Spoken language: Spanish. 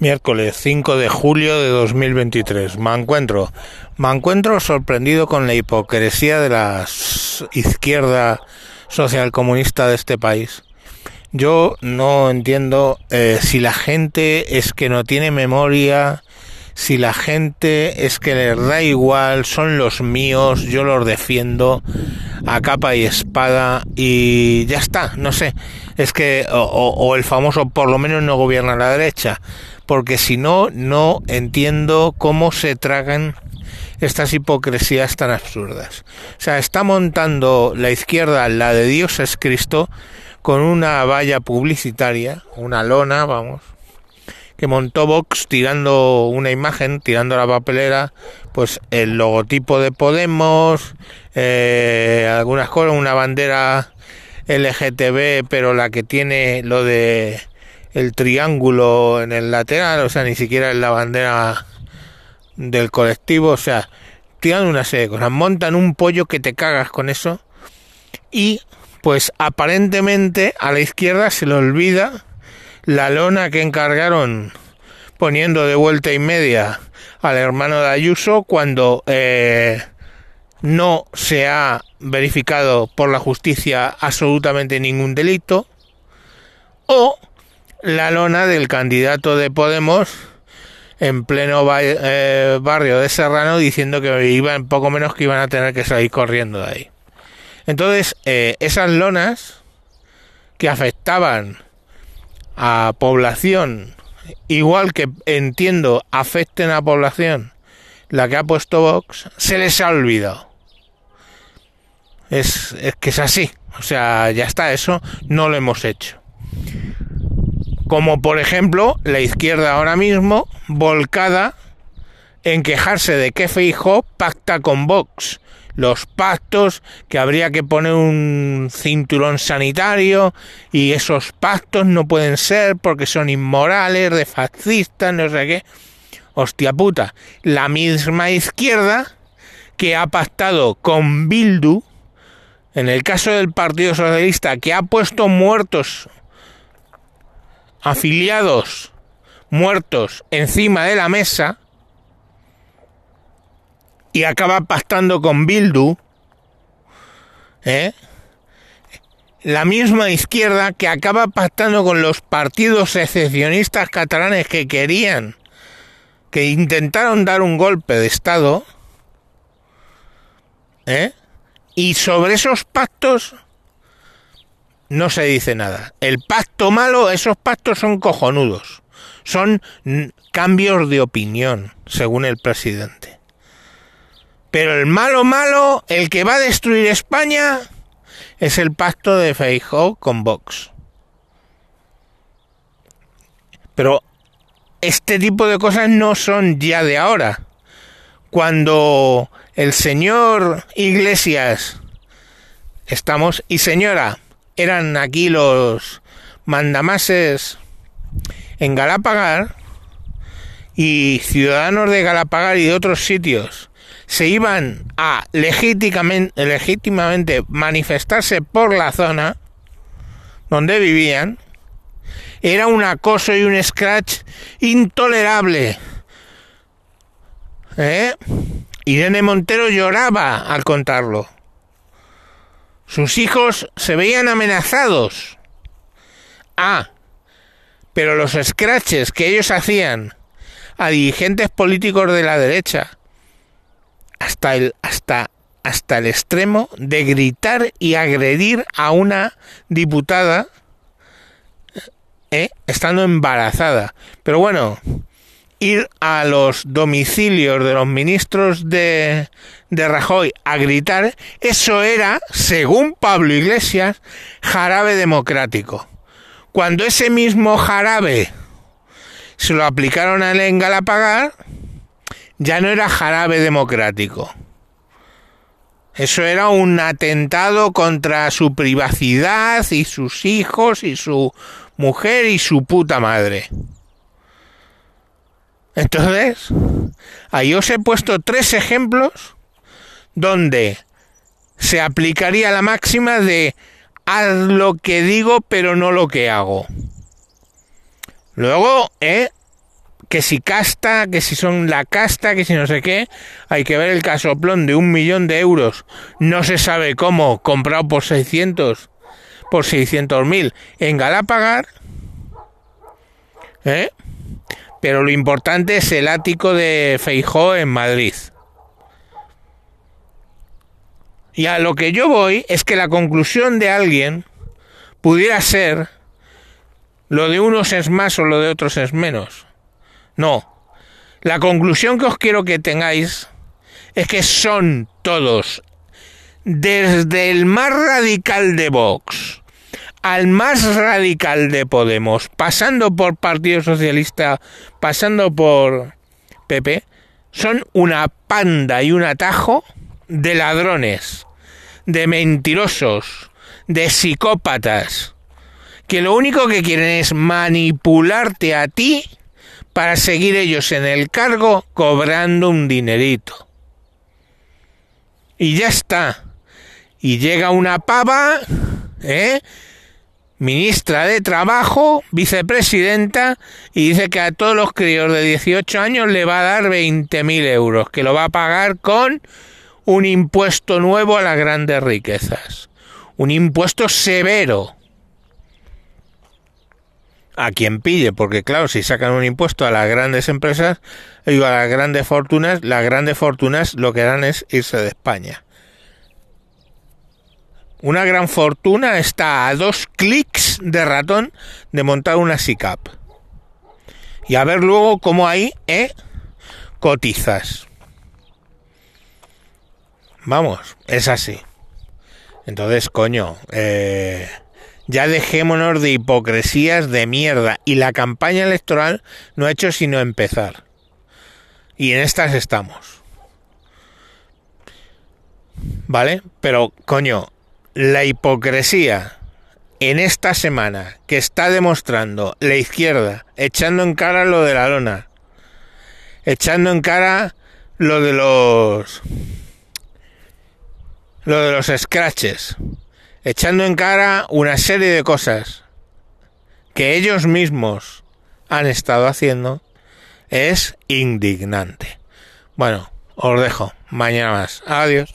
Miércoles 5 de julio de 2023. Me encuentro, me encuentro sorprendido con la hipocresía de la izquierda socialcomunista de este país. Yo no entiendo eh, si la gente es que no tiene memoria, si la gente es que les da igual, son los míos, yo los defiendo a capa y espada y ya está, no sé, es que o, el famoso por lo menos no gobierna la derecha, porque si no, no entiendo cómo se tragan estas hipocresías tan absurdas. O sea, está montando la izquierda la de Dios es Cristo con una valla publicitaria, una lona, vamos, que montó Vox tirando una imagen, tirando la papelera, pues el logotipo de Podemos, eh, algunas cosas, una bandera LGTB, pero la que tiene lo de el triángulo en el lateral, o sea, ni siquiera en la bandera del colectivo, o sea, tiran una serie de cosas, montan un pollo que te cagas con eso y pues aparentemente a la izquierda se le olvida la lona que encargaron poniendo de vuelta y media al hermano de Ayuso cuando eh, no se ha verificado por la justicia absolutamente ningún delito o la lona del candidato de Podemos en pleno eh, barrio de Serrano diciendo que iban poco menos que iban a tener que salir corriendo de ahí. Entonces, eh, esas lonas que afectaban a población, igual que entiendo afecten a población la que ha puesto Vox, se les ha olvidado. Es, es que es así. O sea, ya está, eso no lo hemos hecho como por ejemplo la izquierda ahora mismo volcada en quejarse de que Feijóo pacta con Vox. Los pactos, que habría que poner un cinturón sanitario y esos pactos no pueden ser porque son inmorales, de fascistas, no sé qué. Hostia puta, la misma izquierda que ha pactado con Bildu, en el caso del Partido Socialista, que ha puesto muertos afiliados muertos encima de la mesa y acaba pactando con Bildu, ¿eh? la misma izquierda que acaba pactando con los partidos secesionistas catalanes que querían, que intentaron dar un golpe de Estado, ¿eh? y sobre esos pactos no se dice nada. El pacto malo, esos pactos son cojonudos. Son cambios de opinión, según el presidente. Pero el malo malo, el que va a destruir España, es el pacto de Feijóo con Vox. Pero este tipo de cosas no son ya de ahora. Cuando el señor Iglesias estamos y señora eran aquí los mandamases en Galapagar y ciudadanos de Galapagar y de otros sitios se iban a legítimamente, manifestarse por la zona donde vivían, era un acoso y un scratch intolerable. ¿Eh? Irene Montero lloraba al contarlo. Sus hijos se veían amenazados. Ah, pero los scratches que ellos hacían a dirigentes políticos de la derecha hasta el hasta hasta el extremo de gritar y agredir a una diputada eh, estando embarazada. Pero bueno, ir a los domicilios de los ministros de, de Rajoy a gritar, eso era, según Pablo Iglesias, jarabe democrático. Cuando ese mismo jarabe se lo aplicaron a él Galapagar, ya no era jarabe democrático. Eso era un atentado contra su privacidad y sus hijos y su mujer y su puta madre. Entonces, ahí os he puesto tres ejemplos donde se aplicaría la máxima de haz lo que digo pero no lo que hago. Luego, ¿eh? que si casta, que si son la casta, que si no sé qué. Hay que ver el casoplón de un millón de euros. No se sabe cómo, comprado por 600, por 600 mil en Galapagar. ¿Eh? Pero lo importante es el ático de Feijó en Madrid. Y a lo que yo voy es que la conclusión de alguien pudiera ser lo de unos es más o lo de otros es menos. No. La conclusión que os quiero que tengáis es que son todos, desde el más radical de Vox al más radical de Podemos, pasando por Partido Socialista, pasando por PP, son una panda y un atajo de ladrones, de mentirosos, de psicópatas, que lo único que quieren es manipularte a ti para seguir ellos en el cargo cobrando un dinerito. Y ya está. Y llega una pava, ¿eh? ministra de Trabajo, vicepresidenta, y dice que a todos los críos de 18 años le va a dar 20.000 euros, que lo va a pagar con un impuesto nuevo a las grandes riquezas. Un impuesto severo a quien pille, porque claro, si sacan un impuesto a las grandes empresas, digo, a las grandes fortunas, las grandes fortunas lo que dan es irse de España. Una gran fortuna está a dos clics de ratón de montar una SICAP. Y a ver luego cómo ahí, ¿eh? Cotizas. Vamos, es así. Entonces, coño, eh, ya dejémonos de hipocresías de mierda. Y la campaña electoral no ha hecho sino empezar. Y en estas estamos. ¿Vale? Pero, coño, la hipocresía en esta semana que está demostrando la izquierda, echando en cara lo de la lona, echando en cara lo de los lo de los scratches, echando en cara una serie de cosas que ellos mismos han estado haciendo, es indignante. Bueno, os dejo. Mañana más. Adiós.